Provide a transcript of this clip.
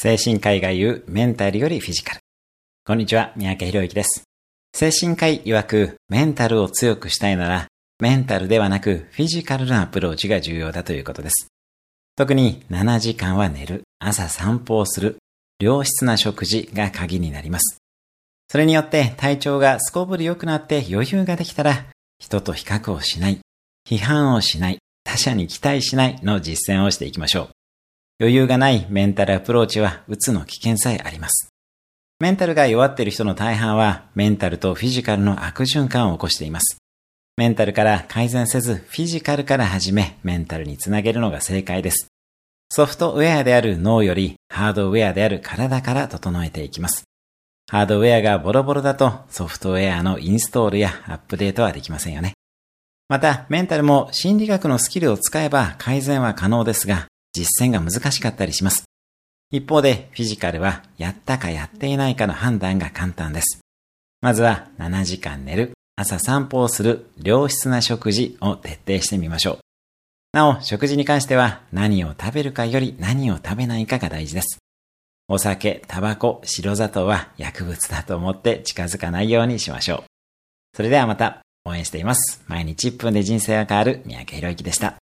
精神科医が言うメンタルよりフィジカル。こんにちは、三宅博之です。精神科医曰くメンタルを強くしたいなら、メンタルではなくフィジカルなアプローチが重要だということです。特に7時間は寝る、朝散歩をする、良質な食事が鍵になります。それによって体調がすこぶる良くなって余裕ができたら、人と比較をしない、批判をしない、他者に期待しないの実践をしていきましょう。余裕がないメンタルアプローチは、うつの危険さえあります。メンタルが弱っている人の大半は、メンタルとフィジカルの悪循環を起こしています。メンタルから改善せず、フィジカルから始め、メンタルにつなげるのが正解です。ソフトウェアである脳より、ハードウェアである体から整えていきます。ハードウェアがボロボロだと、ソフトウェアのインストールやアップデートはできませんよね。また、メンタルも心理学のスキルを使えば改善は可能ですが、実践が難しかったりします。一方で、フィジカルはやったかやっていないかの判断が簡単です。まずは7時間寝る、朝散歩をする、良質な食事を徹底してみましょう。なお、食事に関しては何を食べるかより何を食べないかが大事です。お酒、タバコ、白砂糖は薬物だと思って近づかないようにしましょう。それではまた応援しています。毎日1分で人生が変わる三宅宏之でした。